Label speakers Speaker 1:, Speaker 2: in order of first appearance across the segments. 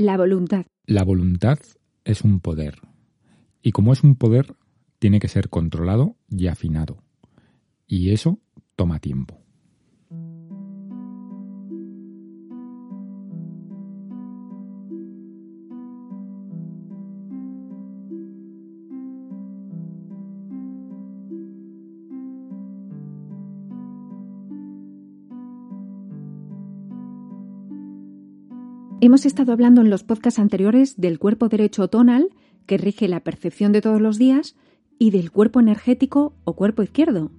Speaker 1: La voluntad.
Speaker 2: La voluntad es un poder. Y como es un poder, tiene que ser controlado y afinado. Y eso toma tiempo.
Speaker 1: Hemos estado hablando en los podcasts anteriores del cuerpo derecho tonal, que rige la percepción de todos los días, y del cuerpo energético o cuerpo izquierdo,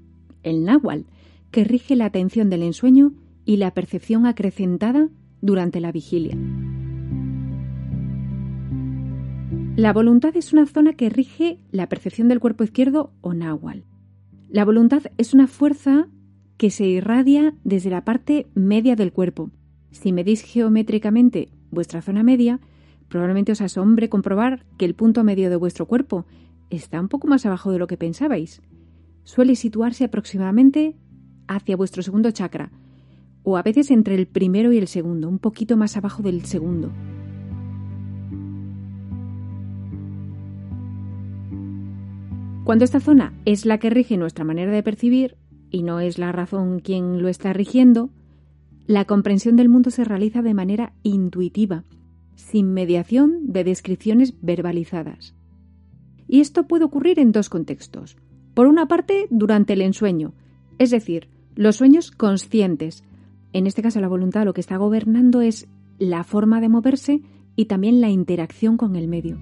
Speaker 1: el náhuatl, que rige la atención del ensueño y la percepción acrecentada durante la vigilia. La voluntad es una zona que rige la percepción del cuerpo izquierdo o náhuatl. La voluntad es una fuerza que se irradia desde la parte media del cuerpo, si medís geométricamente vuestra zona media, probablemente os asombre comprobar que el punto medio de vuestro cuerpo está un poco más abajo de lo que pensabais. Suele situarse aproximadamente hacia vuestro segundo chakra, o a veces entre el primero y el segundo, un poquito más abajo del segundo. Cuando esta zona es la que rige nuestra manera de percibir, y no es la razón quien lo está rigiendo, la comprensión del mundo se realiza de manera intuitiva, sin mediación de descripciones verbalizadas. Y esto puede ocurrir en dos contextos. Por una parte, durante el ensueño, es decir, los sueños conscientes. En este caso, la voluntad lo que está gobernando es la forma de moverse y también la interacción con el medio.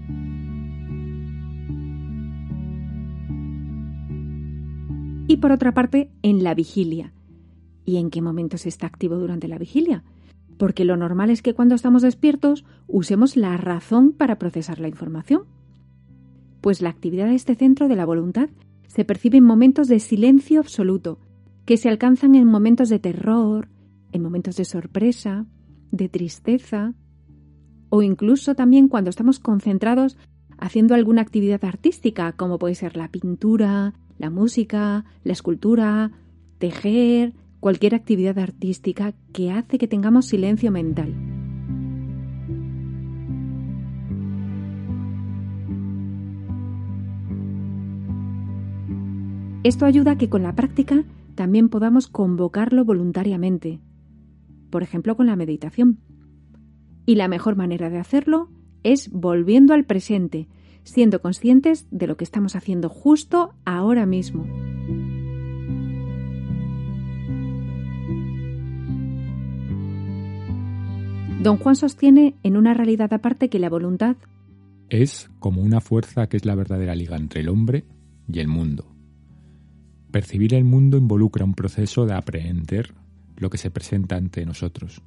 Speaker 1: Y por otra parte, en la vigilia, y en qué momentos está activo durante la vigilia. Porque lo normal es que cuando estamos despiertos usemos la razón para procesar la información. Pues la actividad de este centro de la voluntad se percibe en momentos de silencio absoluto, que se alcanzan en momentos de terror, en momentos de sorpresa, de tristeza, o incluso también cuando estamos concentrados haciendo alguna actividad artística, como puede ser la pintura, la música, la escultura, tejer, cualquier actividad artística que hace que tengamos silencio mental. Esto ayuda a que con la práctica también podamos convocarlo voluntariamente, por ejemplo con la meditación. Y la mejor manera de hacerlo es volviendo al presente, siendo conscientes de lo que estamos haciendo justo ahora mismo. Don Juan sostiene en una realidad aparte que la voluntad
Speaker 2: es como una fuerza que es la verdadera liga entre el hombre y el mundo. Percibir el mundo involucra un proceso de aprehender lo que se presenta ante nosotros.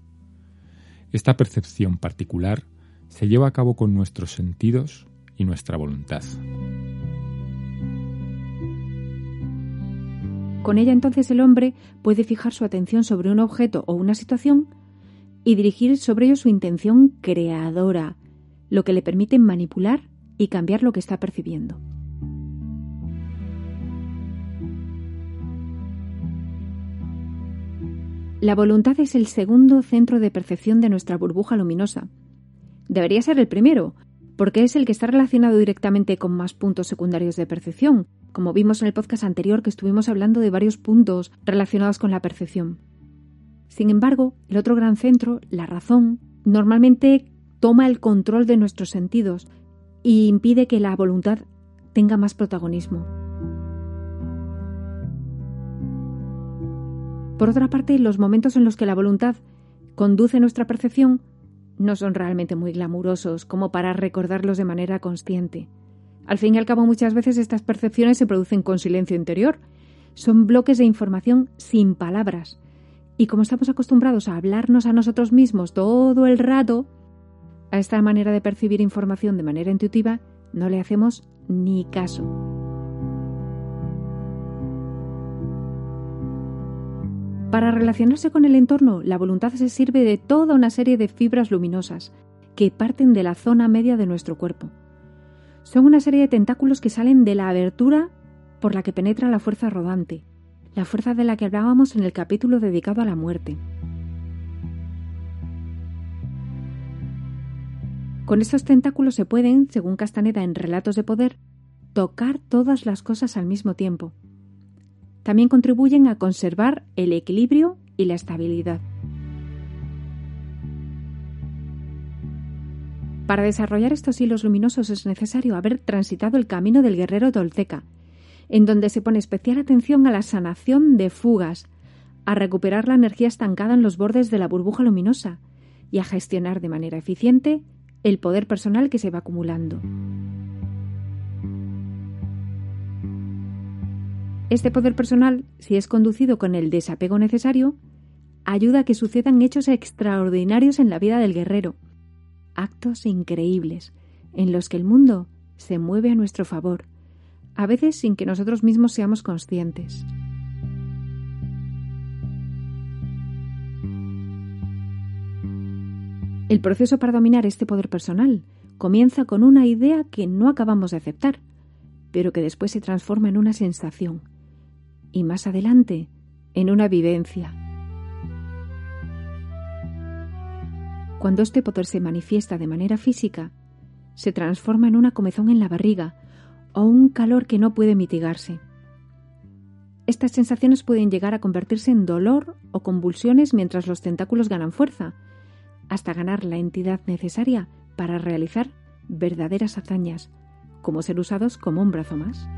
Speaker 2: Esta percepción particular se lleva a cabo con nuestros sentidos y nuestra voluntad.
Speaker 1: Con ella entonces el hombre puede fijar su atención sobre un objeto o una situación y dirigir sobre ello su intención creadora, lo que le permite manipular y cambiar lo que está percibiendo. La voluntad es el segundo centro de percepción de nuestra burbuja luminosa. Debería ser el primero, porque es el que está relacionado directamente con más puntos secundarios de percepción, como vimos en el podcast anterior que estuvimos hablando de varios puntos relacionados con la percepción. Sin embargo, el otro gran centro, la razón, normalmente toma el control de nuestros sentidos y impide que la voluntad tenga más protagonismo. Por otra parte, los momentos en los que la voluntad conduce nuestra percepción no son realmente muy glamurosos como para recordarlos de manera consciente. Al fin y al cabo, muchas veces estas percepciones se producen con silencio interior. Son bloques de información sin palabras, y como estamos acostumbrados a hablarnos a nosotros mismos todo el rato, a esta manera de percibir información de manera intuitiva no le hacemos ni caso. Para relacionarse con el entorno, la voluntad se sirve de toda una serie de fibras luminosas que parten de la zona media de nuestro cuerpo. Son una serie de tentáculos que salen de la abertura por la que penetra la fuerza rodante, la fuerza de la que hablábamos en el capítulo dedicado a la muerte. Con estos tentáculos se pueden, según Castaneda en Relatos de Poder, tocar todas las cosas al mismo tiempo. También contribuyen a conservar el equilibrio y la estabilidad. Para desarrollar estos hilos luminosos es necesario haber transitado el camino del guerrero tolteca, en donde se pone especial atención a la sanación de fugas, a recuperar la energía estancada en los bordes de la burbuja luminosa y a gestionar de manera eficiente el poder personal que se va acumulando. Este poder personal, si es conducido con el desapego necesario, ayuda a que sucedan hechos extraordinarios en la vida del guerrero, actos increíbles en los que el mundo se mueve a nuestro favor, a veces sin que nosotros mismos seamos conscientes. El proceso para dominar este poder personal comienza con una idea que no acabamos de aceptar, pero que después se transforma en una sensación y más adelante en una vivencia. Cuando este poder se manifiesta de manera física, se transforma en una comezón en la barriga o un calor que no puede mitigarse. Estas sensaciones pueden llegar a convertirse en dolor o convulsiones mientras los tentáculos ganan fuerza, hasta ganar la entidad necesaria para realizar verdaderas hazañas, como ser usados como un brazo más.